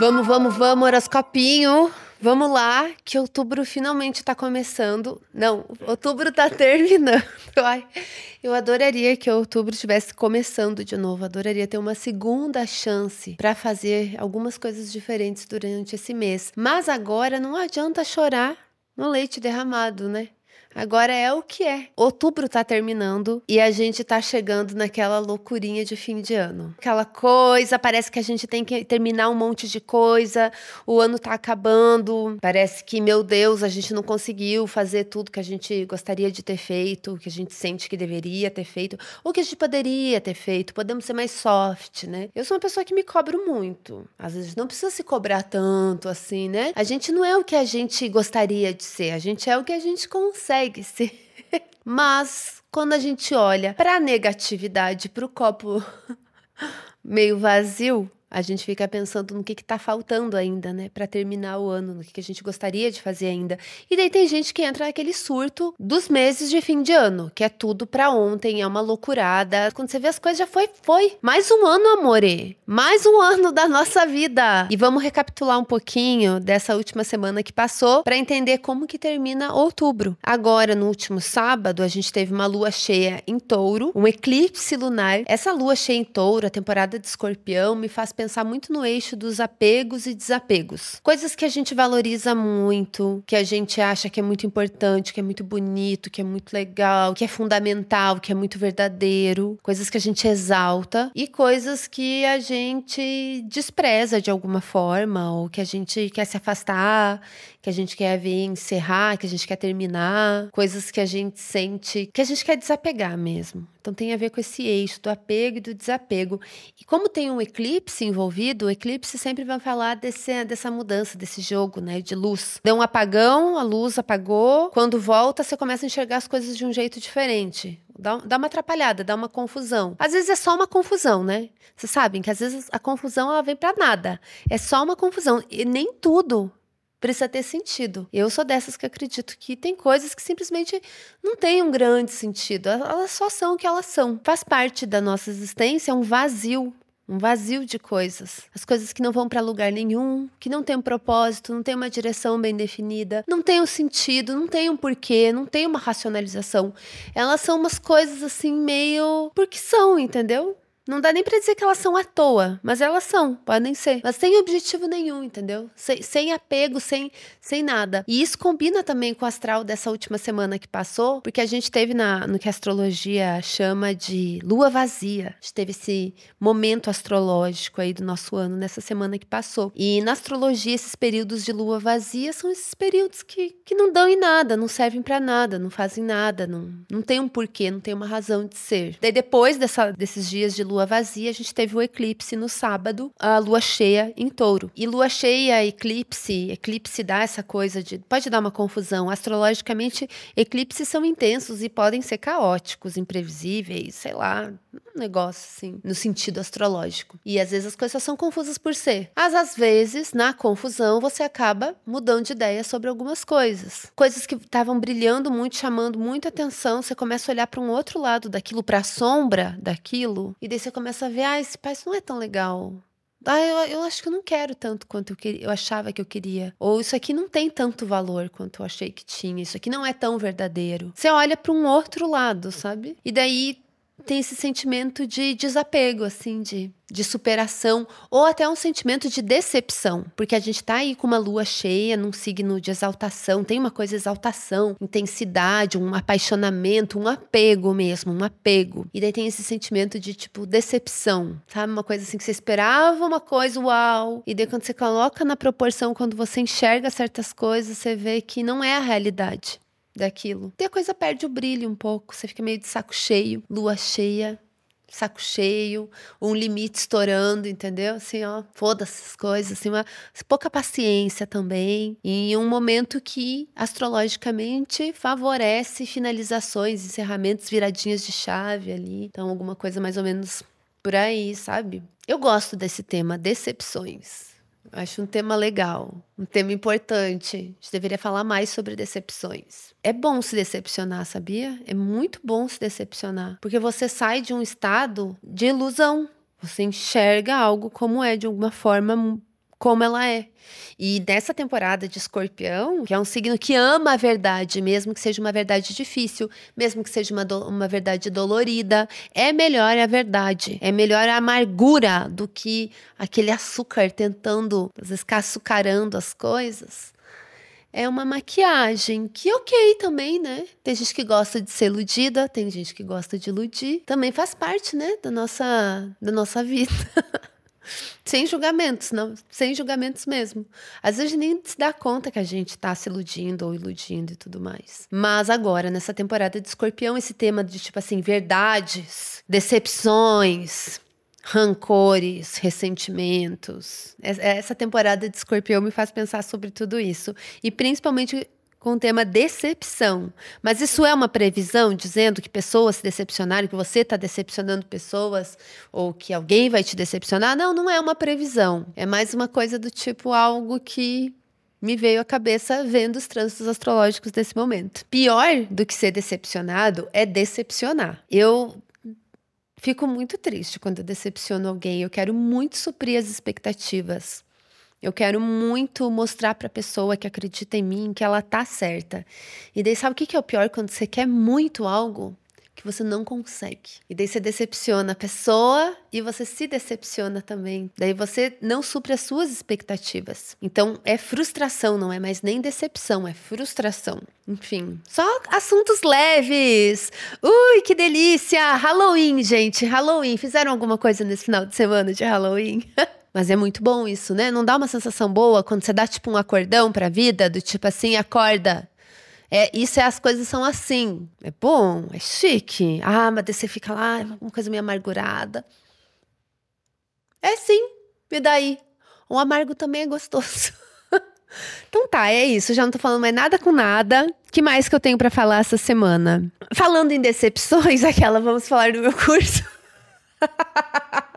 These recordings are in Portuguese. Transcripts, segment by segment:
Vamos, vamos, vamos, horoscopinho. Vamos lá, que outubro finalmente tá começando. Não, outubro tá terminando. Ai, eu adoraria que outubro estivesse começando de novo. Adoraria ter uma segunda chance para fazer algumas coisas diferentes durante esse mês. Mas agora não adianta chorar no leite derramado, né? Agora é o que é. Outubro tá terminando e a gente tá chegando naquela loucurinha de fim de ano. Aquela coisa, parece que a gente tem que terminar um monte de coisa, o ano tá acabando, parece que, meu Deus, a gente não conseguiu fazer tudo que a gente gostaria de ter feito, que a gente sente que deveria ter feito, ou que a gente poderia ter feito. Podemos ser mais soft, né? Eu sou uma pessoa que me cobro muito. Às vezes não precisa se cobrar tanto assim, né? A gente não é o que a gente gostaria de ser, a gente é o que a gente consegue consegue ser. Mas quando a gente olha para a negatividade, para o copo meio vazio, a gente fica pensando no que está faltando ainda, né, para terminar o ano, no que, que, a gente gostaria de fazer ainda. E daí tem gente que entra naquele surto dos meses de fim de ano, que é tudo para ontem, é uma loucurada. Quando você vê as coisas, já foi, foi. Mais um ano, amore. Mais um ano da nossa vida. E vamos recapitular um pouquinho dessa última semana que passou para entender como que termina outubro. Agora, no último sábado, a gente teve uma lua cheia em touro, um eclipse lunar. Essa lua cheia em touro, a temporada de escorpião, me faz pensar pensar muito no eixo dos apegos e desapegos. Coisas que a gente valoriza muito, que a gente acha que é muito importante, que é muito bonito, que é muito legal, que é fundamental, que é muito verdadeiro. Coisas que a gente exalta e coisas que a gente despreza de alguma forma ou que a gente quer se afastar, que a gente quer ver encerrar, que a gente quer terminar, coisas que a gente sente que a gente quer desapegar mesmo. Então tem a ver com esse eixo do apego e do desapego. E como tem um eclipse envolvido, o eclipse sempre vai falar desse, dessa mudança, desse jogo, né, de luz. Deu um apagão, a luz apagou. Quando volta, você começa a enxergar as coisas de um jeito diferente. Dá, dá uma atrapalhada, dá uma confusão. Às vezes é só uma confusão, né? Vocês sabem que às vezes a confusão ela vem para nada. É só uma confusão. E nem tudo precisa ter sentido. Eu sou dessas que acredito que tem coisas que simplesmente não têm um grande sentido. Elas só são o que elas são. Faz parte da nossa existência um vazio. Um vazio de coisas. As coisas que não vão para lugar nenhum, que não tem um propósito, não tem uma direção bem definida, não tem um sentido, não tem um porquê, não tem uma racionalização. Elas são umas coisas assim meio porque são, entendeu? Não dá nem pra dizer que elas são à toa, mas elas são, podem ser. Mas sem objetivo nenhum, entendeu? Sem, sem apego, sem, sem nada. E isso combina também com o astral dessa última semana que passou, porque a gente teve na, no que a astrologia chama de lua vazia. A gente teve esse momento astrológico aí do nosso ano nessa semana que passou. E na astrologia, esses períodos de lua vazia são esses períodos que, que não dão em nada, não servem para nada, não fazem nada, não, não tem um porquê, não tem uma razão de ser. Daí depois dessa, desses dias de lua lua vazia, a gente teve o eclipse no sábado, a lua cheia em touro. E lua cheia, eclipse, eclipse dá essa coisa de. pode dar uma confusão. Astrologicamente, eclipses são intensos e podem ser caóticos, imprevisíveis, sei lá, um negócio assim, no sentido astrológico. E às vezes as coisas são confusas por ser. Mas às vezes, na confusão, você acaba mudando de ideia sobre algumas coisas. Coisas que estavam brilhando muito, chamando muita atenção, você começa a olhar para um outro lado daquilo, para a sombra daquilo, e daí você começa a ver, ah, esse pai não é tão legal. Ah, eu, eu acho que eu não quero tanto quanto eu, eu achava que eu queria. Ou isso aqui não tem tanto valor quanto eu achei que tinha. Isso aqui não é tão verdadeiro. Você olha para um outro lado, sabe? E daí tem esse sentimento de desapego, assim, de, de superação, ou até um sentimento de decepção, porque a gente tá aí com uma lua cheia num signo de exaltação, tem uma coisa exaltação, intensidade, um apaixonamento, um apego mesmo, um apego. E daí tem esse sentimento de tipo decepção, sabe? Uma coisa assim que você esperava uma coisa, uau, e daí quando você coloca na proporção, quando você enxerga certas coisas, você vê que não é a realidade daquilo. E a coisa perde o brilho um pouco, você fica meio de saco cheio, lua cheia, saco cheio, um limite estourando, entendeu? Assim, ó, foda-se as coisas, assim, uma pouca paciência também. E em um momento que astrologicamente favorece finalizações, encerramentos, viradinhas de chave ali. Então, alguma coisa mais ou menos por aí, sabe? Eu gosto desse tema, decepções. Acho um tema legal, um tema importante. A gente deveria falar mais sobre decepções. É bom se decepcionar, sabia? É muito bom se decepcionar, porque você sai de um estado de ilusão. Você enxerga algo como é, de alguma forma, como ela é. E nessa temporada de Escorpião, que é um signo que ama a verdade, mesmo que seja uma verdade difícil, mesmo que seja uma, uma verdade dolorida, é melhor a verdade, é melhor a amargura do que aquele açúcar tentando, às vezes, açucarando as coisas é uma maquiagem que ok também, né? Tem gente que gosta de ser iludida, tem gente que gosta de iludir. Também faz parte, né, da nossa, da nossa vida. sem julgamentos, não, sem julgamentos mesmo. Às vezes nem se dá conta que a gente tá se iludindo ou iludindo e tudo mais. Mas agora, nessa temporada de Escorpião, esse tema de tipo assim, verdades, decepções, rancores, ressentimentos. Essa temporada de Escorpião me faz pensar sobre tudo isso. E principalmente com o tema decepção. Mas isso é uma previsão dizendo que pessoas se decepcionaram, que você está decepcionando pessoas, ou que alguém vai te decepcionar? Não, não é uma previsão. É mais uma coisa do tipo algo que me veio à cabeça vendo os trânsitos astrológicos desse momento. Pior do que ser decepcionado é decepcionar. Eu Fico muito triste quando eu decepciono alguém. Eu quero muito suprir as expectativas. Eu quero muito mostrar para a pessoa que acredita em mim que ela tá certa. E daí sabe o que é o pior quando você quer muito algo que você não consegue. E daí você decepciona a pessoa e você se decepciona também. Daí você não supre as suas expectativas. Então é frustração, não é mais nem decepção, é frustração. Enfim, só assuntos leves. Ui, que delícia! Halloween, gente, Halloween. Fizeram alguma coisa nesse final de semana de Halloween? Mas é muito bom isso, né? Não dá uma sensação boa quando você dá tipo um acordão pra vida, do tipo assim, acorda, é, isso é as coisas são assim. É bom, é chique. Ah, mas você fica lá, é uma coisa meio amargurada. É sim, e daí? O amargo também é gostoso. então tá, é isso. Já não tô falando mais nada com nada. que mais que eu tenho para falar essa semana? Falando em decepções, aquela, vamos falar do meu curso.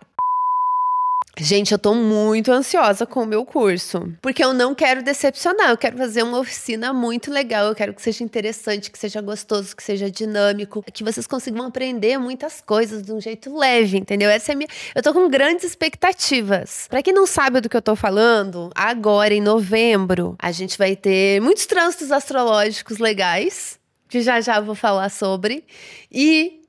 Gente, eu tô muito ansiosa com o meu curso, porque eu não quero decepcionar, eu quero fazer uma oficina muito legal, eu quero que seja interessante, que seja gostoso, que seja dinâmico, que vocês consigam aprender muitas coisas de um jeito leve, entendeu? Essa é minha, eu tô com grandes expectativas. Para quem não sabe do que eu tô falando, agora em novembro, a gente vai ter muitos trânsitos astrológicos legais, que já já vou falar sobre, e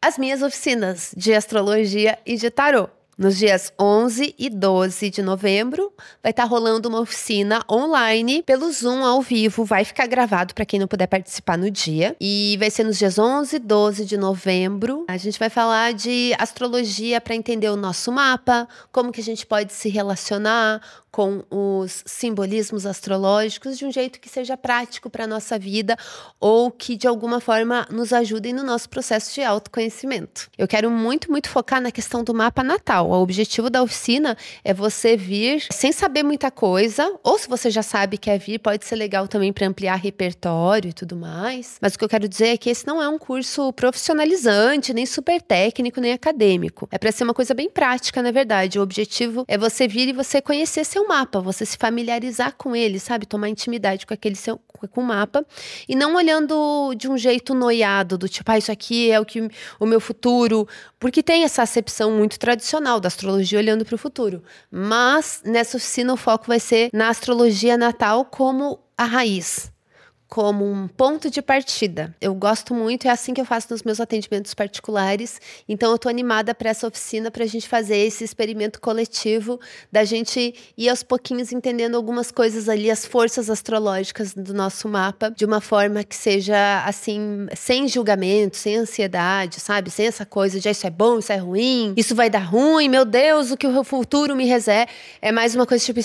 as minhas oficinas de astrologia e de tarô. Nos dias 11 e 12 de novembro, vai estar tá rolando uma oficina online pelo Zoom ao vivo. Vai ficar gravado para quem não puder participar no dia. E vai ser nos dias 11 e 12 de novembro. A gente vai falar de astrologia para entender o nosso mapa, como que a gente pode se relacionar com os simbolismos astrológicos de um jeito que seja prático para a nossa vida ou que de alguma forma nos ajudem no nosso processo de autoconhecimento. Eu quero muito, muito focar na questão do mapa natal. O objetivo da oficina é você vir sem saber muita coisa, ou se você já sabe que quer vir, pode ser legal também para ampliar repertório e tudo mais. Mas o que eu quero dizer é que esse não é um curso profissionalizante, nem super técnico, nem acadêmico. É para ser uma coisa bem prática, na verdade. O objetivo é você vir e você conhecer seu mapa, você se familiarizar com ele, sabe? Tomar intimidade com aquele seu com o mapa e não olhando de um jeito noiado, do tipo, ah, isso aqui é o que o meu futuro, porque tem essa acepção muito tradicional da astrologia olhando para o futuro. Mas nessa oficina o foco vai ser na astrologia natal como a raiz, como um ponto de partida. Eu gosto muito, é assim que eu faço nos meus atendimentos particulares. Então eu tô animada para essa oficina para a gente fazer esse experimento coletivo da gente ir aos pouquinhos entendendo algumas coisas ali, as forças astrológicas do nosso mapa, de uma forma que seja assim, sem julgamento, sem ansiedade, sabe? Sem essa coisa de ah, isso é bom, isso é ruim, isso vai dar ruim, meu Deus, o que o futuro me reserva. É mais uma coisa tipo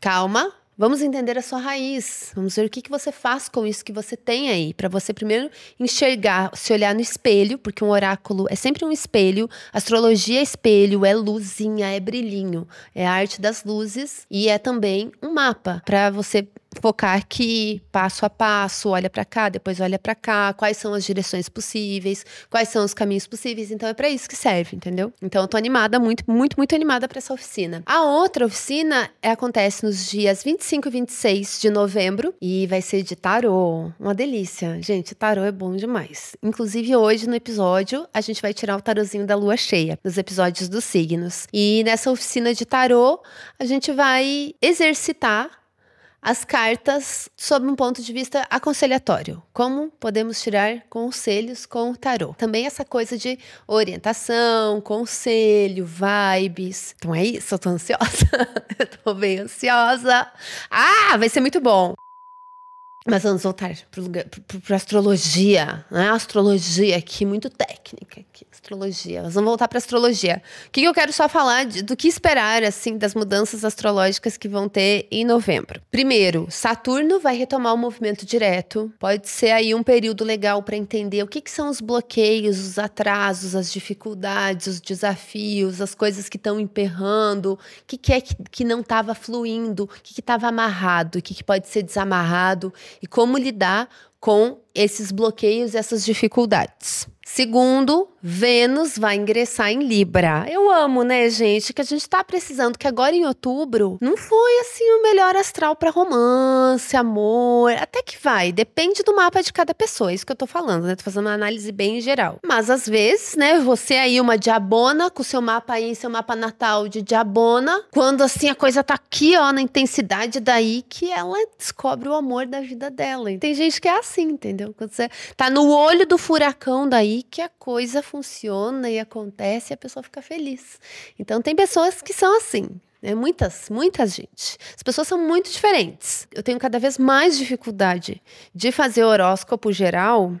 calma, Vamos entender a sua raiz. Vamos ver o que, que você faz com isso que você tem aí. Para você primeiro enxergar, se olhar no espelho, porque um oráculo é sempre um espelho. Astrologia é espelho, é luzinha, é brilhinho. É a arte das luzes e é também um mapa para você focar aqui, passo a passo, olha para cá, depois olha para cá, quais são as direções possíveis, quais são os caminhos possíveis. Então é para isso que serve, entendeu? Então eu tô animada, muito, muito, muito animada para essa oficina. A outra oficina é, acontece nos dias 25 e 26 de novembro e vai ser de tarô. Uma delícia. Gente, tarô é bom demais. Inclusive hoje no episódio a gente vai tirar o tarozinho da lua cheia, nos episódios dos signos. E nessa oficina de tarô, a gente vai exercitar as cartas sob um ponto de vista aconselhatório. Como podemos tirar conselhos com o tarô? Também essa coisa de orientação, conselho, vibes. Então é isso, eu tô ansiosa. eu tô bem ansiosa. Ah, vai ser muito bom. Mas vamos voltar para astrologia, né? Astrologia aqui, muito técnica aqui, astrologia. Nós vamos voltar para astrologia. O que, que, eu quero só falar de, do que esperar, assim, das mudanças astrológicas que vão ter em novembro. Primeiro, Saturno vai retomar o movimento direto. Pode ser aí um período legal para entender o que, que, são os bloqueios, os atrasos, as dificuldades, os desafios, as coisas que estão emperrando, o que, que é que, que não estava fluindo, o que estava amarrado, o que, que pode ser desamarrado e como lidar com esses bloqueios, essas dificuldades. Segundo, Vênus vai ingressar em Libra. Eu amo, né, gente? Que a gente tá precisando, que agora em outubro não foi assim o melhor astral para romance, amor. Até que vai, depende do mapa de cada pessoa, é isso que eu tô falando, né? Tô fazendo uma análise bem geral. Mas às vezes, né, você aí, uma diabona, com seu mapa aí, seu mapa natal de diabona, quando assim a coisa tá aqui, ó, na intensidade daí, que ela descobre o amor da vida dela. Tem gente que é assim, entendeu? Quando você tá no olho do furacão daí, que a coisa funciona e acontece e a pessoa fica feliz. Então, tem pessoas que são assim. Né? Muitas, muita gente. As pessoas são muito diferentes. Eu tenho cada vez mais dificuldade de fazer horóscopo geral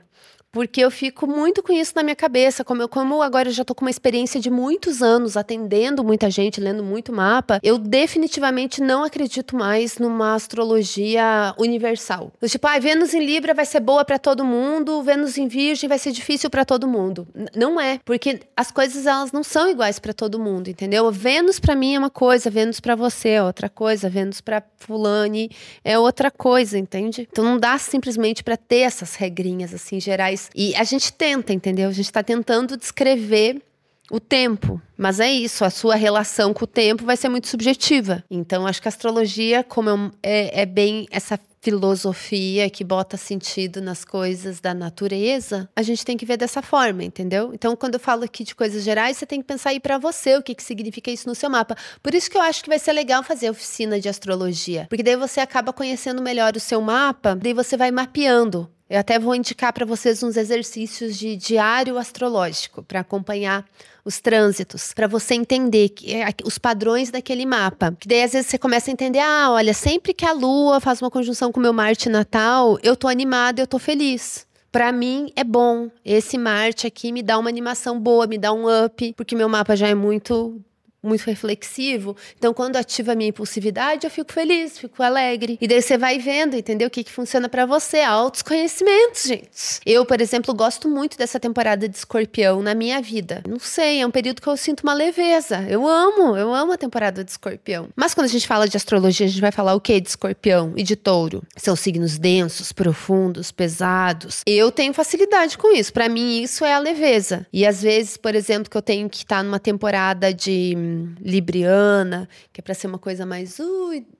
porque eu fico muito com isso na minha cabeça. Como, eu, como agora eu já tô com uma experiência de muitos anos atendendo muita gente, lendo muito mapa, eu definitivamente não acredito mais numa astrologia universal. Tipo, ah, Vênus em Libra vai ser boa para todo mundo, Vênus em Virgem vai ser difícil para todo mundo. Não é, porque as coisas elas não são iguais para todo mundo, entendeu? Vênus para mim é uma coisa, Vênus para você é outra coisa, Vênus para fulane é outra coisa, entende? Então não dá simplesmente para ter essas regrinhas assim gerais e a gente tenta, entendeu? A gente está tentando descrever o tempo. Mas é isso, a sua relação com o tempo vai ser muito subjetiva. Então, acho que a astrologia, como é, é, é, bem essa filosofia que bota sentido nas coisas da natureza, a gente tem que ver dessa forma, entendeu? Então, quando eu falo aqui de coisas gerais, você tem que pensar aí para você o que, que significa isso no seu mapa. Por isso que eu acho que vai ser legal fazer oficina de astrologia, porque daí você acaba conhecendo melhor o seu mapa, daí você vai mapeando eu até vou indicar para vocês uns exercícios de diário astrológico para acompanhar os trânsitos, para você entender que, é, os padrões daquele mapa. Que daí às vezes você começa a entender: ah, olha, sempre que a lua faz uma conjunção com o meu Marte natal, eu tô animada, eu tô feliz. Para mim é bom. Esse Marte aqui me dá uma animação boa, me dá um up, porque meu mapa já é muito muito reflexivo. Então, quando ativa a minha impulsividade, eu fico feliz, fico alegre. E daí você vai vendo, entendeu? O que, que funciona para você. Altos conhecimentos, gente. Eu, por exemplo, gosto muito dessa temporada de escorpião na minha vida. Não sei, é um período que eu sinto uma leveza. Eu amo, eu amo a temporada de escorpião. Mas quando a gente fala de astrologia, a gente vai falar o quê de escorpião e de touro? São signos densos, profundos, pesados. Eu tenho facilidade com isso. Para mim, isso é a leveza. E às vezes, por exemplo, que eu tenho que estar tá numa temporada de libriana, que é para ser uma coisa mais.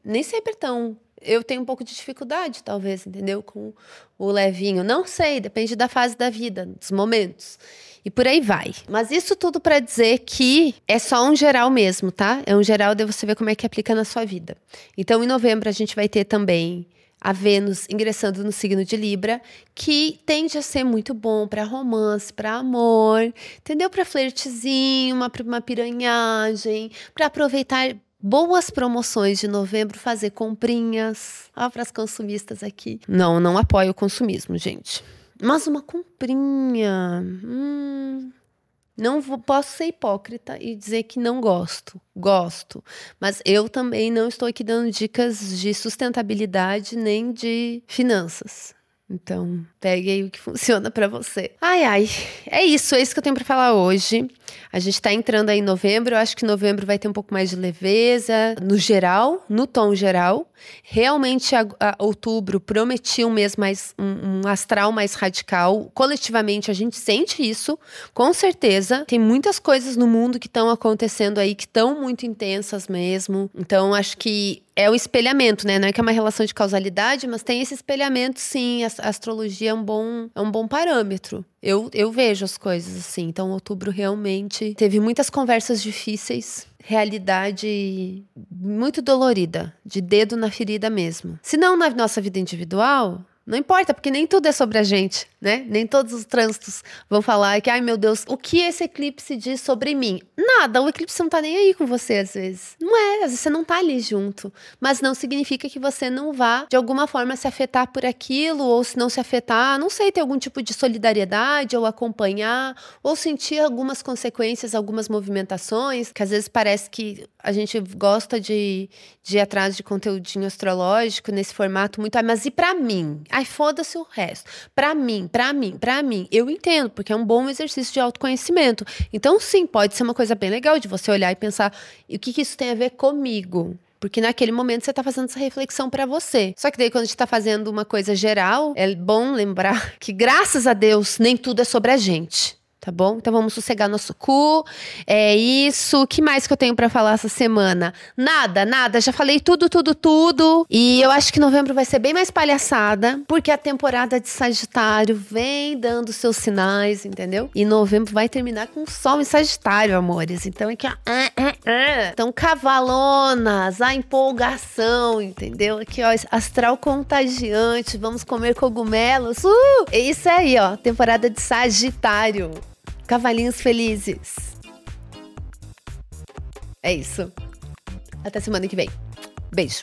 Nem sempre tão. Eu tenho um pouco de dificuldade, talvez, entendeu? Com o levinho. Não sei, depende da fase da vida, dos momentos. E por aí vai. Mas isso tudo para dizer que é só um geral mesmo, tá? É um geral de você ver como é que aplica na sua vida. Então, em novembro, a gente vai ter também a Vênus ingressando no signo de Libra, que tende a ser muito bom para romance, para amor, entendeu? Para flertezinho, uma, uma piranhagem, para aproveitar boas promoções de novembro, fazer comprinhas. Ó, para as consumistas aqui. Não, não apoio o consumismo, gente. Mas uma comprinha. Hum, não vou, posso ser hipócrita e dizer que não gosto. Gosto. Mas eu também não estou aqui dando dicas de sustentabilidade nem de finanças. Então, pegue aí o que funciona para você. Ai, ai. É isso, é isso que eu tenho para falar hoje. A gente está entrando aí em novembro, eu acho que novembro vai ter um pouco mais de leveza, no geral, no tom geral. Realmente, a, a, outubro prometia um mês mais, um, um astral mais radical. Coletivamente, a gente sente isso, com certeza. Tem muitas coisas no mundo que estão acontecendo aí que estão muito intensas mesmo. Então, acho que é o espelhamento, né? Não é que é uma relação de causalidade, mas tem esse espelhamento, sim. A astrologia é um bom, é um bom parâmetro. Eu, eu vejo as coisas assim. Então, outubro realmente teve muitas conversas difíceis, realidade muito dolorida, de dedo na ferida mesmo. Se não na nossa vida individual, não importa, porque nem tudo é sobre a gente, né? Nem todos os trânsitos vão falar que, ai meu Deus, o que esse eclipse diz sobre mim? Nada, o eclipse não tá nem aí com você às vezes. Não é, às vezes você não tá ali junto. Mas não significa que você não vá, de alguma forma, se afetar por aquilo, ou se não se afetar, não sei, ter algum tipo de solidariedade, ou acompanhar, ou sentir algumas consequências, algumas movimentações, que às vezes parece que a gente gosta de, de ir atrás de conteúdinho astrológico nesse formato muito. Ah, mas e para mim? Ai, foda-se o resto. Para mim, para mim, para mim. Eu entendo, porque é um bom exercício de autoconhecimento. Então, sim, pode ser uma coisa bem legal de você olhar e pensar: e o que, que isso tem a ver comigo? Porque naquele momento você está fazendo essa reflexão para você. Só que daí, quando a gente está fazendo uma coisa geral, é bom lembrar que, graças a Deus, nem tudo é sobre a gente tá bom? Então vamos sossegar nosso cu. É isso. O que mais que eu tenho para falar essa semana? Nada, nada. Já falei tudo, tudo, tudo. E eu acho que novembro vai ser bem mais palhaçada, porque a temporada de Sagitário vem dando seus sinais, entendeu? E novembro vai terminar com sol em Sagitário, amores. Então é que. Então, cavalonas, a empolgação, entendeu? Aqui, ó, astral contagiante. Vamos comer cogumelos. Uh! É isso aí, ó. Temporada de Sagitário. Cavalinhos felizes. É isso. Até semana que vem. Beijo.